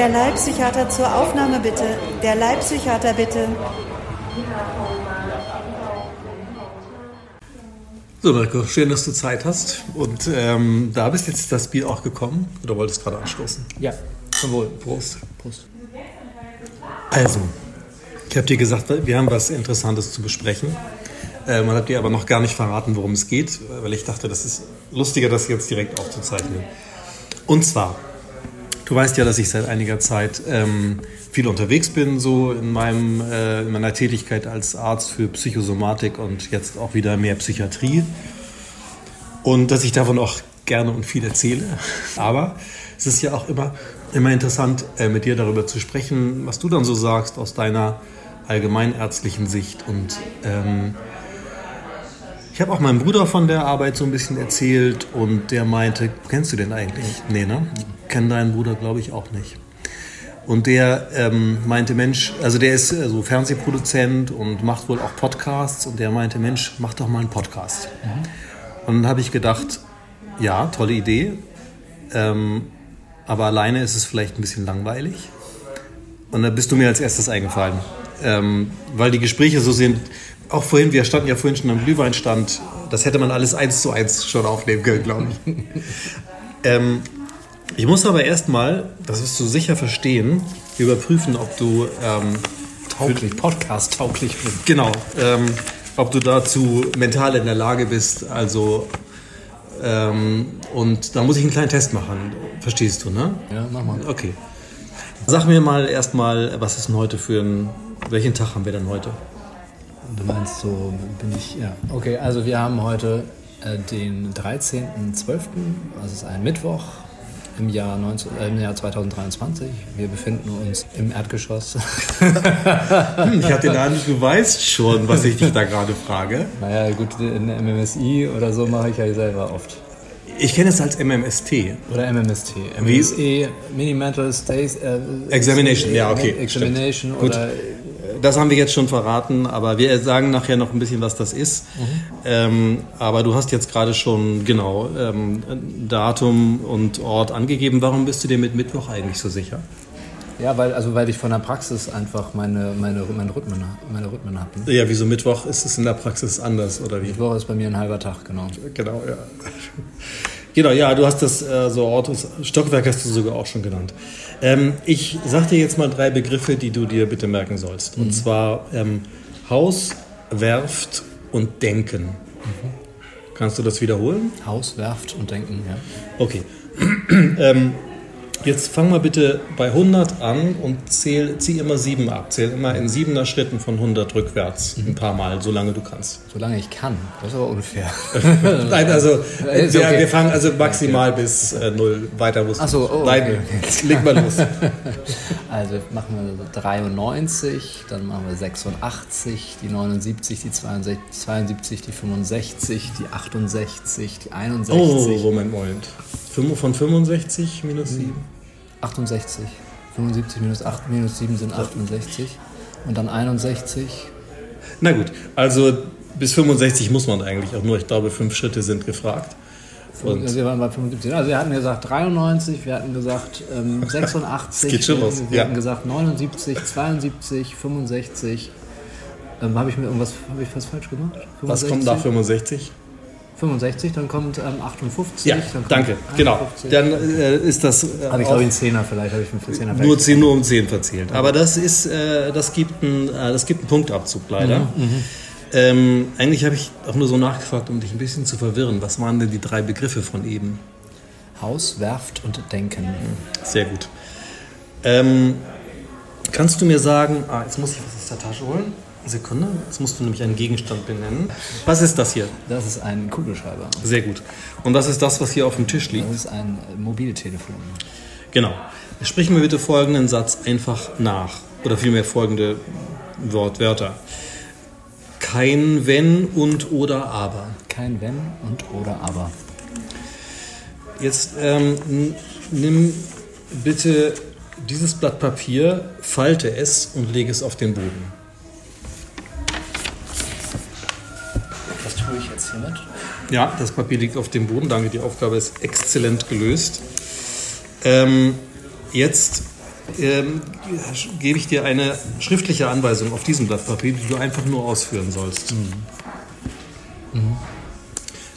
Der Leibpsychiater zur Aufnahme bitte. Der Leibpsychiater bitte. So, Mirko, schön, dass du Zeit hast. Und ähm, da bist jetzt das Bier auch gekommen. Oder wolltest gerade anstoßen? Ja, zum Wohl. Prost. Prost. Also, ich habe dir gesagt, wir haben was Interessantes zu besprechen. Äh, man hat dir aber noch gar nicht verraten, worum es geht, weil ich dachte, das ist lustiger, das jetzt direkt aufzuzeichnen. Und zwar, du weißt ja, dass ich seit einiger Zeit ähm, viel unterwegs bin, so in, meinem, äh, in meiner Tätigkeit als Arzt für Psychosomatik und jetzt auch wieder mehr Psychiatrie. Und dass ich davon auch gerne und viel erzähle. Aber es ist ja auch immer, immer interessant, äh, mit dir darüber zu sprechen, was du dann so sagst aus deiner allgemeinärztlichen Sicht. Und ähm, ich habe auch meinem Bruder von der Arbeit so ein bisschen erzählt und der meinte, kennst du den eigentlich? Nee, ne? Ich kenne deinen Bruder, glaube ich, auch nicht. Und der ähm, meinte, Mensch, also der ist äh, so Fernsehproduzent und macht wohl auch Podcasts und der meinte, Mensch, mach doch mal einen Podcast. Mhm. Und dann habe ich gedacht, ja, tolle Idee, ähm, aber alleine ist es vielleicht ein bisschen langweilig. Und da bist du mir als erstes eingefallen, ähm, weil die Gespräche so sind, auch vorhin, wir standen ja vorhin schon am Glühweinstand, das hätte man alles eins zu eins schon aufnehmen können, glaube ich. ähm, ich muss aber erstmal, das wirst du sicher verstehen, überprüfen, ob du ähm, tauglich, Podcast tauglich bist. Genau, ähm, ob du dazu mental in der Lage bist. Also ähm, und da muss ich einen kleinen Test machen. Verstehst du, ne? Ja, mach mal. Okay. Sag mir mal erstmal, was ist denn heute für ein, welchen Tag haben wir denn heute? Du meinst so, bin ich, ja. Okay, also wir haben heute äh, den 13.12., also ist ein Mittwoch im Jahr, 19, äh, im Jahr 2023. Wir befinden uns im Erdgeschoss. hm, ich habe den Eindruck, du weißt schon, was ich dich da gerade frage. Naja, gut, in MMSI oder so mache ich ja selber oft. Ich kenne es als MMST. Oder MMST. MMSE, Mini-Mental Stays. Äh, Examination, ja, okay. Examination Stimmt. oder. Gut das haben wir jetzt schon verraten, aber wir sagen nachher noch ein bisschen, was das ist. Mhm. Ähm, aber du hast jetzt gerade schon genau ähm, Datum und Ort angegeben. Warum bist du dir mit Mittwoch eigentlich so sicher? Ja, weil, also weil ich von der Praxis einfach meine, meine, meine Rhythmen, meine Rhythmen habe. Ja, wieso Mittwoch ist es in der Praxis anders, oder wie? Mittwoch ist bei mir ein halber Tag, genau. Genau, ja. Genau, ja, du hast das äh, so Ort, Stockwerk hast du sogar auch schon genannt. Ähm, ich sag dir jetzt mal drei Begriffe, die du dir bitte merken sollst. Mhm. Und zwar ähm, Haus, Werft und Denken. Mhm. Kannst du das wiederholen? Haus, Werft und Denken, ja. Okay. ähm, Jetzt fang mal bitte bei 100 an und zähl, zieh immer 7 ab. Zähl immer in 7er Schritten von 100 rückwärts. Ein paar Mal, solange du kannst. Solange ich kann. Das ist aber unfair. Nein, also wir, okay. wir, fangen also maximal okay. bis äh, 0. Weiter musst Ach so, oh, Nein, okay. leg mal los. Also machen wir 93, dann machen wir 86, die 79, die 62, 72, die 65, die 68, die 61. Oh, Moment, Moment. Von 65 minus 7? 68. 75 minus 8 minus 7 sind 68. Und dann 61. Na gut, also bis 65 muss man eigentlich auch nur. Ich glaube, fünf Schritte sind gefragt. Und also wir waren bei 75. Also wir hatten gesagt 93, wir hatten gesagt ähm, 86, geht schon los. wir ja. hatten gesagt 79, 72, 65. Ähm, habe ich mir irgendwas, habe ich was falsch gemacht? 65? Was kommt nach 65? 65, dann kommt ähm, 58. Ja, dann danke, 51. genau. Dann äh, ist das. Äh, habe ich glaube ich einen Zehner vielleicht, habe ich für Zehner Nur, 10, nur um 10 verzählt. Aber das ist, äh, das gibt einen, äh, das gibt einen Punktabzug leider. Mhm, mhm. ähm, eigentlich habe ich auch nur so nachgefragt, um dich ein bisschen zu verwirren. Was waren denn die drei Begriffe von eben? Haus, Werft und Denken. Sehr gut. Ähm, kannst du mir sagen, ah, jetzt muss ich was aus der Tasche holen. Sekunde, jetzt musst du nämlich einen Gegenstand benennen. Was ist das hier? Das ist ein Kugelschreiber. Sehr gut. Und was ist das, was hier auf dem Tisch liegt? Das ist ein Mobiltelefon. Genau. Sprich mir bitte folgenden Satz einfach nach. Oder vielmehr folgende Wortwörter. Kein Wenn und oder Aber. Kein Wenn und oder Aber. Jetzt ähm, nimm bitte dieses Blatt Papier, falte es und lege es auf den Boden. Hiermit? Ja, das Papier liegt auf dem Boden. Danke, die Aufgabe ist exzellent gelöst. Ähm, jetzt ähm, gebe ich dir eine schriftliche Anweisung auf diesem Blatt Papier, die du einfach nur ausführen sollst. Mhm. Mhm.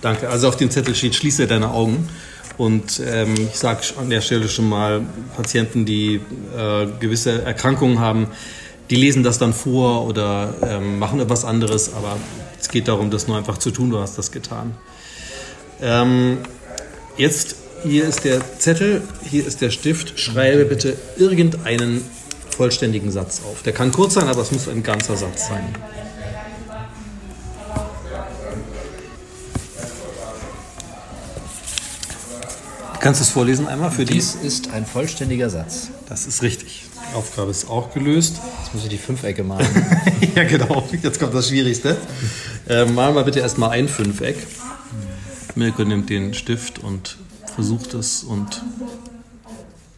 Danke. Also auf dem Zettel steht, schließe deine Augen. Und ähm, ich sage an der Stelle schon mal, Patienten, die äh, gewisse Erkrankungen haben, die lesen das dann vor oder ähm, machen etwas anderes, aber es geht darum, das nur einfach zu tun. Du hast das getan. Ähm, jetzt, hier ist der Zettel, hier ist der Stift. Schreibe bitte irgendeinen vollständigen Satz auf. Der kann kurz sein, aber es muss ein ganzer Satz sein. Kannst du es vorlesen einmal für Dies die? ist ein vollständiger Satz. Das ist richtig. Aufgabe ist auch gelöst. Jetzt muss ich die Fünfecke malen. ja, genau. Jetzt kommt das Schwierigste. Äh, malen wir bitte erstmal ein Fünfeck. Mirko nimmt den Stift und versucht es und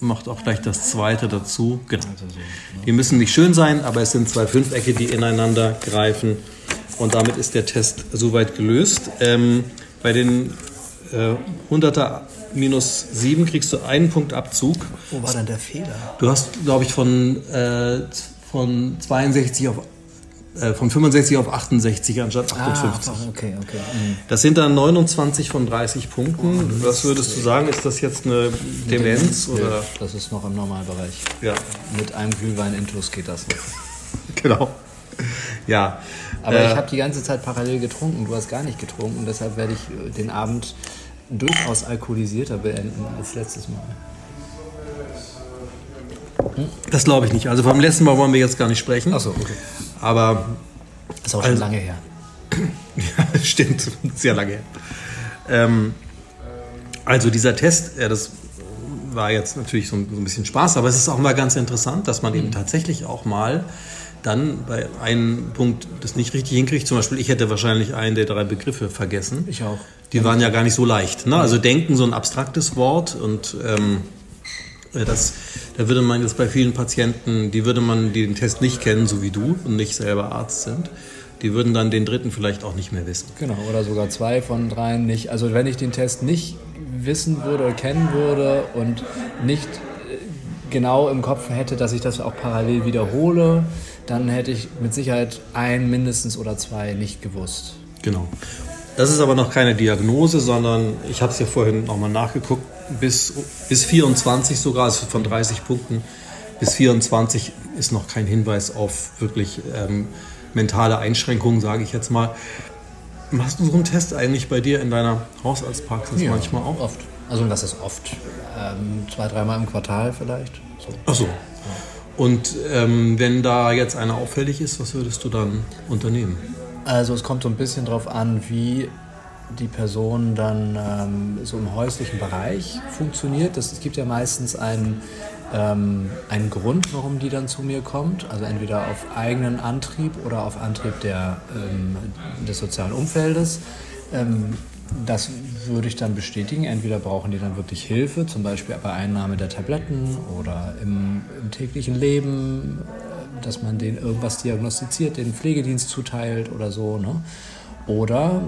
macht auch gleich das zweite dazu. Genau. Die müssen nicht schön sein, aber es sind zwei Fünfecke, die ineinander greifen. Und damit ist der Test soweit gelöst. Ähm, bei den äh, 100er minus 7 kriegst du einen Punkt Abzug. Wo war denn der Fehler? Du hast, glaube ich, von, äh, von 62 auf äh, von 65 auf 68 anstatt 58. Ah, okay, okay. Mhm. Das sind dann 29 von 30 Punkten. Oh, Was würdest du sagen? Ist das jetzt eine Demenz? Oder? Das ist noch im Normalbereich. Ja. Mit einem Glühwein intus geht das noch. genau. Ja. Aber äh, ich habe die ganze Zeit parallel getrunken. Du hast gar nicht getrunken. Deshalb werde ich den Abend durchaus alkoholisierter beenden als letztes Mal. Hm? Das glaube ich nicht. Also vom letzten Mal wollen wir jetzt gar nicht sprechen. Achso, okay. Aber. Ist auch schon also, lange her. ja, stimmt. Sehr lange her. Ähm, also dieser Test, ja, das war jetzt natürlich so ein, so ein, bisschen Spaß, aber es ist auch mal ganz interessant, dass man mhm. eben tatsächlich auch mal dann bei einem Punkt das nicht richtig hinkriegt. Zum Beispiel, ich hätte wahrscheinlich einen der drei Begriffe vergessen. Ich auch. Die waren ja gar nicht so leicht. Ne? Also denken, so ein abstraktes Wort und ähm, äh, das, da würde man jetzt bei vielen Patienten, die würde man, die den Test nicht kennen, so wie du und nicht selber Arzt sind, die würden dann den dritten vielleicht auch nicht mehr wissen. Genau, oder sogar zwei von dreien nicht. Also wenn ich den Test nicht wissen würde oder kennen würde und nicht äh, genau im Kopf hätte, dass ich das auch parallel wiederhole, dann hätte ich mit Sicherheit ein mindestens oder zwei nicht gewusst. Genau. Das ist aber noch keine Diagnose, sondern ich habe es ja vorhin nochmal nachgeguckt, bis, bis 24 sogar, also von 30 Punkten bis 24 ist noch kein Hinweis auf wirklich ähm, mentale Einschränkungen, sage ich jetzt mal. Machst du so einen Test eigentlich bei dir in deiner Hausarztpraxis ja, manchmal auch? Oft. Also das ist oft. Ähm, zwei, dreimal im Quartal vielleicht. So. Ach so. Und ähm, wenn da jetzt einer auffällig ist, was würdest du dann unternehmen? Also es kommt so ein bisschen darauf an, wie die Person dann ähm, so im häuslichen Bereich funktioniert. Das, es gibt ja meistens einen, ähm, einen Grund, warum die dann zu mir kommt. Also entweder auf eigenen Antrieb oder auf Antrieb der, ähm, des sozialen Umfeldes. Das würde ich dann bestätigen. Entweder brauchen die dann wirklich Hilfe, zum Beispiel bei Einnahme der Tabletten oder im, im täglichen Leben, dass man denen irgendwas diagnostiziert, den Pflegedienst zuteilt oder so. Ne? Oder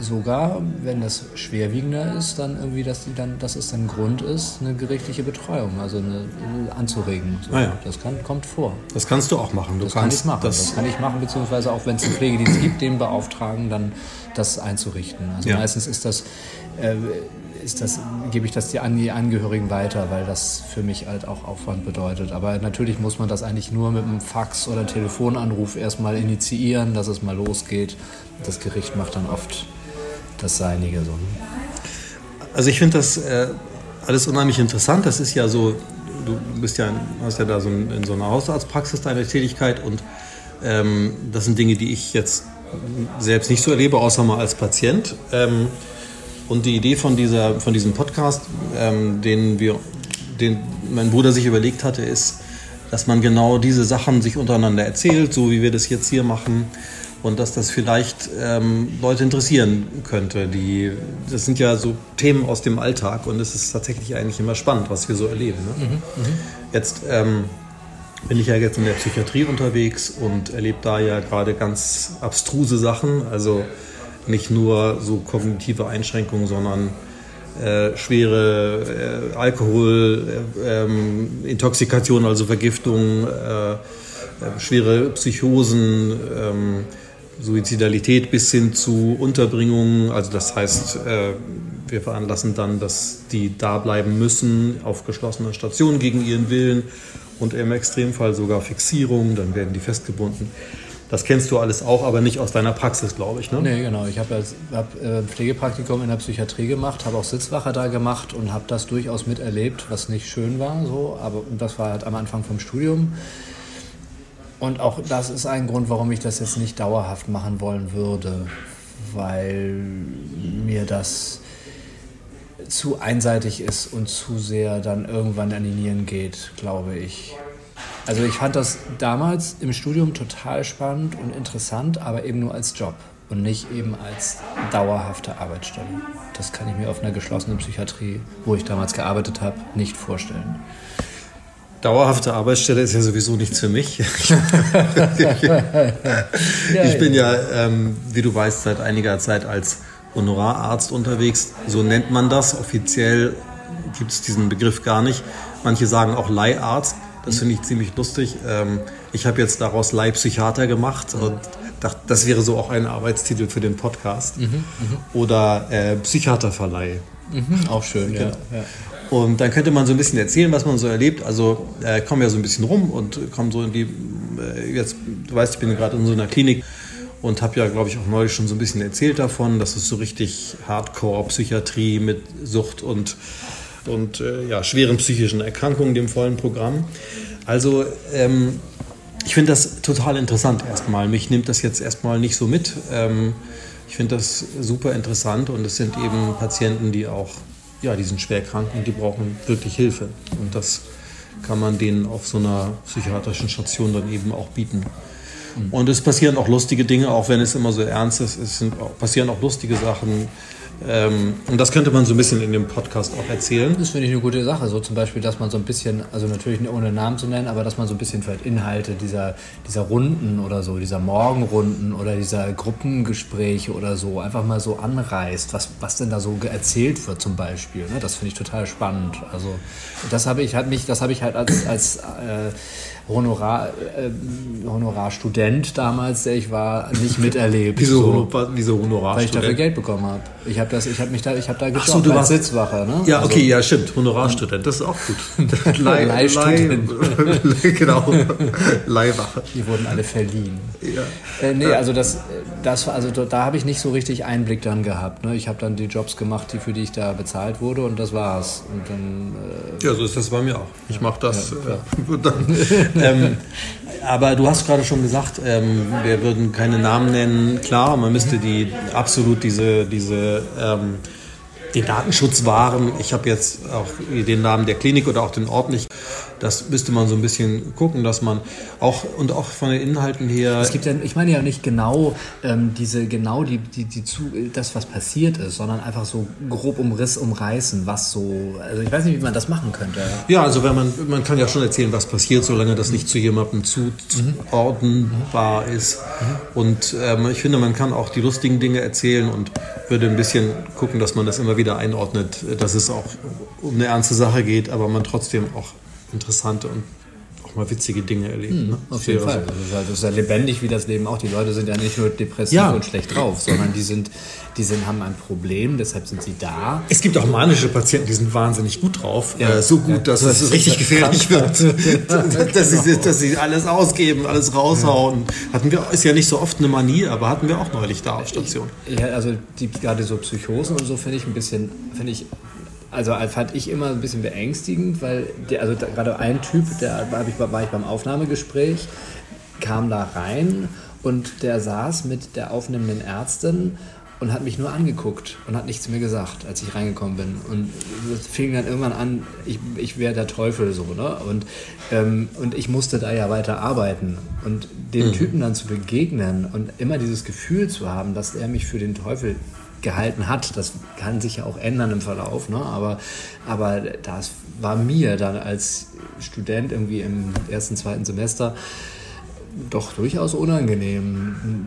sogar, wenn das schwerwiegender ist, dann irgendwie, dass, die dann, dass es dann Grund ist, eine gerichtliche Betreuung, also eine, anzuregen. So. Ah ja. Das kann, kommt vor. Das kannst du auch machen. Du das kannst, kann ich machen. Das, das, kann ich machen, beziehungsweise auch wenn es einen Pflegedienst gibt, den beauftragen, dann das einzurichten. Also ja. meistens ist das, äh, ist das, gebe ich das an die Angehörigen weiter, weil das für mich halt auch Aufwand bedeutet. Aber natürlich muss man das eigentlich nur mit einem Fax oder Telefonanruf erstmal initiieren, dass es mal losgeht. Das Gericht macht dann oft das Seinige. So. Also ich finde das äh, alles unheimlich interessant. Das ist ja so, du bist ja, hast ja da so ein, in so einer Hausarztpraxis deine Tätigkeit und ähm, das sind Dinge, die ich jetzt selbst nicht so erlebe, außer mal als Patient. Ähm, und die Idee von, dieser, von diesem Podcast, ähm, den, wir, den mein Bruder sich überlegt hatte, ist, dass man genau diese Sachen sich untereinander erzählt, so wie wir das jetzt hier machen und dass das vielleicht ähm, Leute interessieren könnte. Die, das sind ja so Themen aus dem Alltag und es ist tatsächlich eigentlich immer spannend, was wir so erleben. Ne? Mhm, mh. Jetzt ähm, bin ich ja jetzt in der Psychiatrie unterwegs und erlebe da ja gerade ganz abstruse Sachen, also nicht nur so kognitive Einschränkungen, sondern äh, schwere äh, Alkohol, äh, ähm, Intoxikation, also Vergiftung, äh, äh, schwere Psychosen, ähm, Suizidalität bis hin zu Unterbringungen. Also das heißt, äh, wir veranlassen dann, dass die da bleiben müssen auf geschlossener Station gegen ihren Willen und im Extremfall sogar Fixierung, dann werden die festgebunden. Das kennst du alles auch, aber nicht aus deiner Praxis, glaube ich. Ne? Nee, genau. Ich habe hab, äh, Pflegepraktikum in der Psychiatrie gemacht, habe auch Sitzwache da gemacht und habe das durchaus miterlebt, was nicht schön war. So. Aber das war halt am Anfang vom Studium. Und auch das ist ein Grund, warum ich das jetzt nicht dauerhaft machen wollen würde, weil mir das zu einseitig ist und zu sehr dann irgendwann an die Nieren geht, glaube ich. Also ich fand das damals im Studium total spannend und interessant, aber eben nur als Job und nicht eben als dauerhafte Arbeitsstelle. Das kann ich mir auf einer geschlossenen Psychiatrie, wo ich damals gearbeitet habe, nicht vorstellen. Dauerhafte Arbeitsstelle ist ja sowieso nichts für mich. ich bin ja, ähm, wie du weißt, seit einiger Zeit als Honorararzt unterwegs. So nennt man das. Offiziell gibt es diesen Begriff gar nicht. Manche sagen auch Leiharzt. Das finde ich ziemlich lustig. Ähm, ich habe jetzt daraus Leihpsychiater gemacht und dachte, das wäre so auch ein Arbeitstitel für den Podcast. Mhm, mhm. Oder äh, Psychiaterverleih. Mhm, auch schön, ja, ja. Und dann könnte man so ein bisschen erzählen, was man so erlebt. Also äh, kommen ja so ein bisschen rum und kommen so in die, äh, jetzt, du weißt, ich bin gerade in so einer Klinik und habe ja, glaube ich, auch neulich schon so ein bisschen erzählt davon, dass es so richtig Hardcore-Psychiatrie mit Sucht und und äh, ja, schweren psychischen Erkrankungen, dem vollen Programm. Also ähm, ich finde das total interessant erstmal. Mich nimmt das jetzt erstmal nicht so mit. Ähm, ich finde das super interessant und es sind eben Patienten, die auch, ja, die sind schwer krank und die brauchen wirklich Hilfe. Und das kann man denen auf so einer psychiatrischen Station dann eben auch bieten. Mhm. Und es passieren auch lustige Dinge, auch wenn es immer so ernst ist. Es sind, passieren auch lustige Sachen. Ähm, und das könnte man so ein bisschen in dem Podcast auch erzählen. Das finde ich eine gute Sache. So zum Beispiel, dass man so ein bisschen, also natürlich ohne Namen zu nennen, aber dass man so ein bisschen vielleicht Inhalte dieser, dieser Runden oder so, dieser Morgenrunden oder dieser Gruppengespräche oder so einfach mal so anreißt, was, was denn da so erzählt wird zum Beispiel. Ne? Das finde ich total spannend. Also das habe ich halt mich, das habe ich halt als, als äh, Honorar, äh, Honorarstudent damals, der ich war, nicht miterlebt. Wieso, so, wieso Honorarstudent? Weil ich dafür Geld bekommen habe. Ich habe das, ich habe mich da, ich habe da gejobbt so, du warst Sitzwache. Ne? Ja, okay, also, ja, stimmt. Honorarstudent, das ist auch gut. Leih, Leihstudent. Leih, genau. Leihwache. Die wurden alle verliehen. Ja. Äh, nee, also das, das, also da habe ich nicht so richtig Einblick dann gehabt. Ne? Ich habe dann die Jobs gemacht, die für die ich da bezahlt wurde, und das war's. Und dann, äh, ja, so ist das bei mir auch. Ich mache das. Ja, äh, dann, ähm, aber du hast gerade schon gesagt, ähm, wir würden keine Namen nennen. Klar, man müsste die absolut diese, diese ähm, den Datenschutz wahren. Ich habe jetzt auch den Namen der Klinik oder auch den Ort nicht das müsste man so ein bisschen gucken, dass man auch und auch von den Inhalten her. Es gibt ja, ich meine ja nicht genau ähm, diese genau die, die, die zu, das, was passiert ist, sondern einfach so grob umriss, umreißen, was so. Also ich weiß nicht, wie man das machen könnte. Ja, also wenn man, man kann ja schon erzählen, was passiert, solange das nicht zu jemandem zuordnenbar mhm. ist. Mhm. Und ähm, ich finde, man kann auch die lustigen Dinge erzählen und würde ein bisschen gucken, dass man das immer wieder einordnet, dass es auch um eine ernste Sache geht, aber man trotzdem auch interessante und auch mal witzige Dinge erleben. Mhm, ne? Auf jeden Fall. So. Also das ist ja lebendig wie das Leben auch. Die Leute sind ja nicht nur depressiv ja. und schlecht drauf, sondern die sind, die sind, haben ein Problem, deshalb sind sie da. Es gibt auch manische Patienten, die sind wahnsinnig gut drauf. Ja. Äh, so gut, ja. dass das es richtig gefährlich wird. dass, sie, dass sie alles ausgeben, alles raushauen. Hatten wir, ist ja nicht so oft eine Manie, aber hatten wir auch neulich da auf Station. Ja, also die, gerade so Psychosen und so finde ich ein bisschen, finde ich also fand ich immer ein bisschen beängstigend, weil der, also gerade ein Typ, der war ich, war ich beim Aufnahmegespräch, kam da rein und der saß mit der aufnehmenden Ärztin und hat mich nur angeguckt und hat nichts mehr gesagt, als ich reingekommen bin. Und es fing dann irgendwann an, ich, ich wäre der Teufel so, ne? Und, ähm, und ich musste da ja weiter arbeiten. Und dem mhm. Typen dann zu begegnen und immer dieses Gefühl zu haben, dass er mich für den Teufel gehalten hat. Das kann sich ja auch ändern im Verlauf, ne? aber, aber das war mir dann als Student irgendwie im ersten, zweiten Semester doch durchaus unangenehm.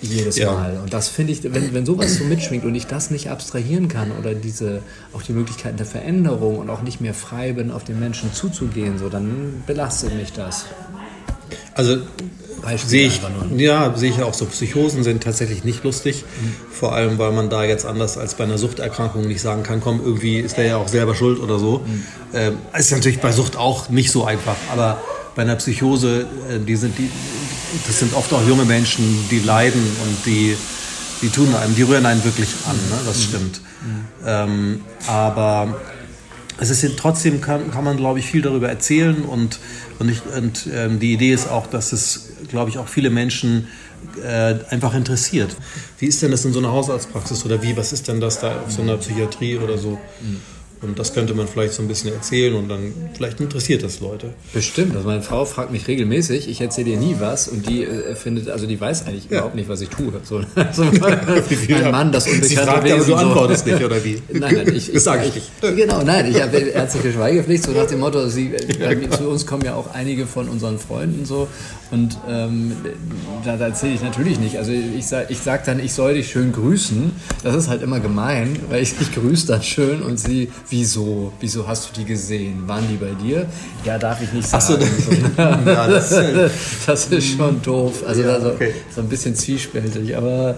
jedes Ja. Mal. Und das finde ich, wenn, wenn sowas so mitschwingt und ich das nicht abstrahieren kann oder diese, auch die Möglichkeiten der Veränderung und auch nicht mehr frei bin, auf den Menschen zuzugehen, so, dann belastet mich das. Also Beispiel sehe ich, ja, sehe ich auch so. Psychosen sind tatsächlich nicht lustig. Vor allem, weil man da jetzt anders als bei einer Suchterkrankung nicht sagen kann, komm, irgendwie ist der ja auch selber schuld oder so. Ähm, ist natürlich bei Sucht auch nicht so einfach. Aber bei einer Psychose, äh, die sind die, das sind oft auch junge Menschen, die leiden und die, die tun einem, die rühren einen wirklich an. Ne? Das stimmt. Ähm, aber es ist trotzdem kann, kann man glaube ich viel darüber erzählen und und, ich, und ähm, die Idee ist auch, dass es glaube ich auch viele Menschen äh, einfach interessiert. Wie ist denn das in so einer Hausarztpraxis oder wie? Was ist denn das da auf so einer Psychiatrie oder so? Und das könnte man vielleicht so ein bisschen erzählen und dann vielleicht interessiert das Leute. Bestimmt. Also meine Frau fragt mich regelmäßig, ich erzähle ihr nie was und die äh, findet, also die weiß eigentlich überhaupt nicht, was ich tue. So, so, mein Mann, das unbekannte Sie fragt, Wesen. aber du so. antwortest nicht, oder wie? Nein, nein, ich, Das sag ich ich, nicht. Genau, nein, ich habe ärztliche Schweigepflicht, so nach dem Motto, sie, bei, zu uns kommen ja auch einige von unseren Freunden so und ähm, da, da erzähle ich natürlich nicht. Also ich sage ich sag dann, ich soll dich schön grüßen. Das ist halt immer gemein, weil ich, ich grüße dann schön und sie, wieso? Wieso hast du die gesehen? Waren die bei dir? Ja, darf ich nicht sagen. so, ja, das ist, das ist schon doof. Also Ja, so, okay. so ein bisschen zwiespältig, aber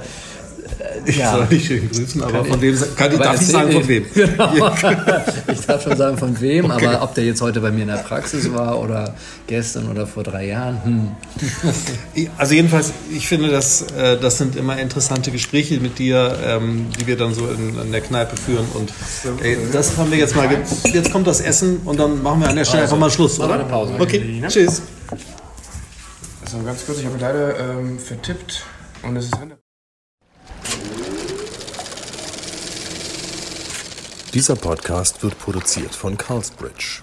Ich ja. soll nicht schön grüßen, aber Kann von wem kann ich, aber darf ich sagen, von wem? Genau. Ich darf schon sagen, von wem, aber ob der jetzt heute bei mir in der Praxis war oder gestern oder vor drei Jahren, hm. Also jedenfalls, ich finde, das, äh, das sind immer interessante Gespräche mit dir, ähm, die wir dann so in, in der Kneipe führen. Und ey, das haben wir jetzt mal. Jetzt kommt das Essen und dann machen wir an der Stelle einfach mal Schluss, machen oder? wir eine Pause. Okay, tschüss. Also ganz kurz, ich habe mich leider ähm, vertippt und es ist Ende. Dieser Podcast wird produziert von Carlsbridge.